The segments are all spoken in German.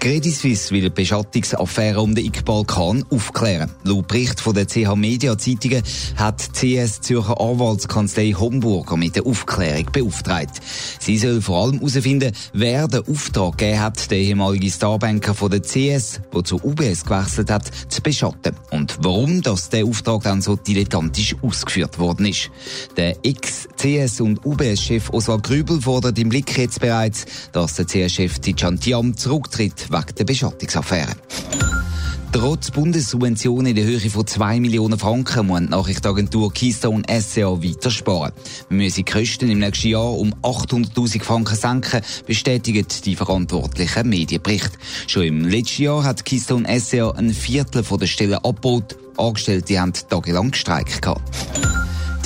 Die Credit Suisse will die Beschattungsaffäre um den Iqbal Khan aufklären. Laut Bericht von der CH Media Zeitungen hat die CS Zürcher Anwaltskanzlei Homburger mit der Aufklärung beauftragt. Sie soll vor allem herausfinden, wer den Auftrag gegeben hat, der ehemalige Starbanker von der CS, der zu UBS gewechselt hat, zu beschatten. Und warum dass der Auftrag dann so dilettantisch ausgeführt worden ist. Der Ex-CS- und UBS-Chef Oswald Grübel fordert im Blick jetzt bereits, dass der CS-Chef Tijan zurücktritt wegen der Beschattungsaffäre. Trotz Bundessubventionen in der Höhe von 2 Millionen Franken muss die Nachrichtenagentur Keystone SCA weiter sparen. Wir müssen die Kosten im nächsten Jahr um 800.000 Franken senken, bestätigt die verantwortliche Medienbericht. Schon im letzten Jahr hat Keystone SCA ein Viertel der Stellen abgebaut. Angestellte haben tagelang gestreikt gehabt.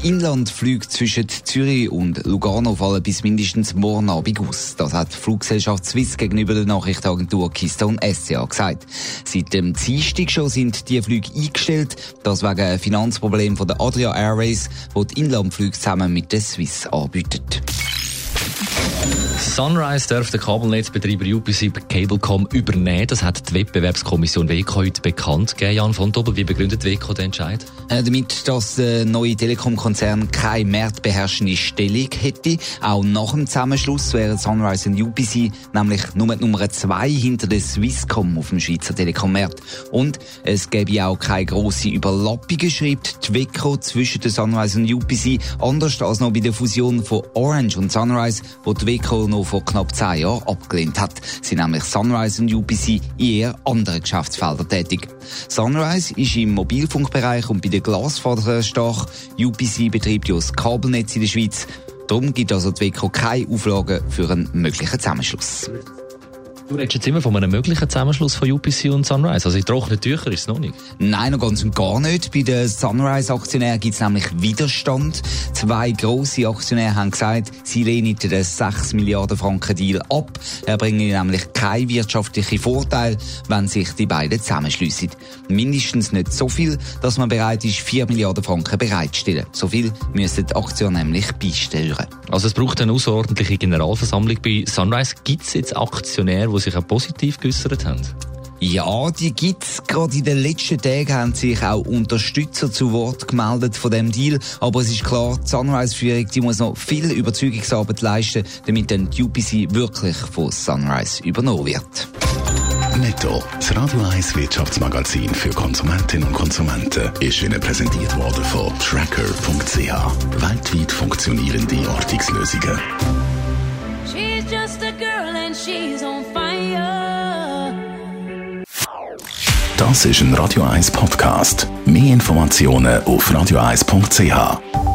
Die Inlandflüge zwischen Zürich und Lugano fallen bis mindestens morgen Abend aus. Das hat die Fluggesellschaft Swiss gegenüber der Nachrichtenagentur Keystone SCA gesagt. Seit dem Dienstag schon sind die Flüge eingestellt. Das wegen einem Finanzproblem von der Adria Airways, wo die Inlandflüge zusammen mit der Swiss anbietet. Sunrise darf der Kabelnetzbetreiber UPC Cablecom übernehmen. Das hat die Wettbewerbskommission WECO heute bekannt gegeben. Jan von Dobbel, wie begründet WECO den Entscheid? Äh, damit, dass der neue Telekom-Konzern keine marktbeherrschende Stellung hätte. Auch nach dem Zusammenschluss wären Sunrise und UPC nämlich nur Nummer zwei hinter der Swisscom auf dem Schweizer Telekom-Markt. Und es gäbe auch keine grosse Überlappungen, schreibt die WECO zwischen der Sunrise und UPC. Anders als noch bei der Fusion von Orange und Sunrise, wo die WECO noch vor knapp zehn Jahren abgelehnt hat. Sie nämlich Sunrise und UPC in eher anderen Geschäftsfeldern tätig. Sunrise ist im Mobilfunkbereich und bei der Glasfaser stark. UPC betreibt ja das Kabelnetz in der Schweiz. Darum gibt also die WECO keine Auflagen für einen möglichen Zusammenschluss. Du redest jetzt immer von einem möglichen Zusammenschluss von UPC und Sunrise. Also in trockenen Tüchern ist es noch nicht. Nein, noch ganz und gar nicht. Bei den Sunrise-Aktionären gibt es nämlich Widerstand. Zwei grosse Aktionäre haben gesagt, sie lehnen den 6 Milliarden Franken Deal ab. Er bringt nämlich keinen wirtschaftlichen Vorteil, wenn sich die beiden zusammenschliessen. Mindestens nicht so viel, dass man bereit ist, 4 Milliarden Franken bereitzustellen. So viel müssen die Aktionäre nämlich beisteuern. Also es braucht eine außerordentliche Generalversammlung. Bei Sunrise gibt es jetzt Aktionäre, die sich auch positiv geäußert haben? Ja, die gibt's. Gerade in den letzten Tagen haben sich auch Unterstützer zu Wort gemeldet von dem Deal. Aber es ist klar, die Sunrise-Führung, muss noch viel Überzeugungsarbeit leisten, damit dann die UPC wirklich von Sunrise übernommen wird. Netto, das Radio 1 Wirtschaftsmagazin für Konsumentinnen und Konsumenten, ist Ihnen präsentiert worden von Tracker.ch. Weltweit funktionierende Ortungslösungen. She's just a girl and she's on fire. Das ist ein Radio 1 Podcast. Mehr Informationen auf radio1.ch.